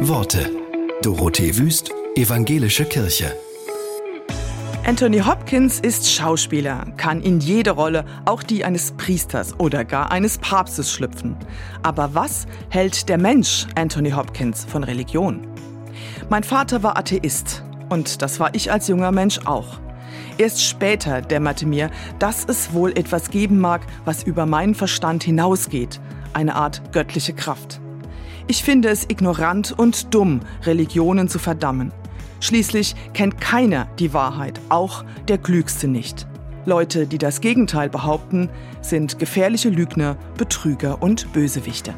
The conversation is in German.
Worte. Dorothee Wüst, Evangelische Kirche. Anthony Hopkins ist Schauspieler, kann in jede Rolle, auch die eines Priesters oder gar eines Papstes schlüpfen. Aber was hält der Mensch Anthony Hopkins von Religion? Mein Vater war Atheist und das war ich als junger Mensch auch. Erst später dämmerte mir, dass es wohl etwas geben mag, was über meinen Verstand hinausgeht, eine Art göttliche Kraft. Ich finde es ignorant und dumm, Religionen zu verdammen. Schließlich kennt keiner die Wahrheit, auch der Klügste nicht. Leute, die das Gegenteil behaupten, sind gefährliche Lügner, Betrüger und Bösewichte.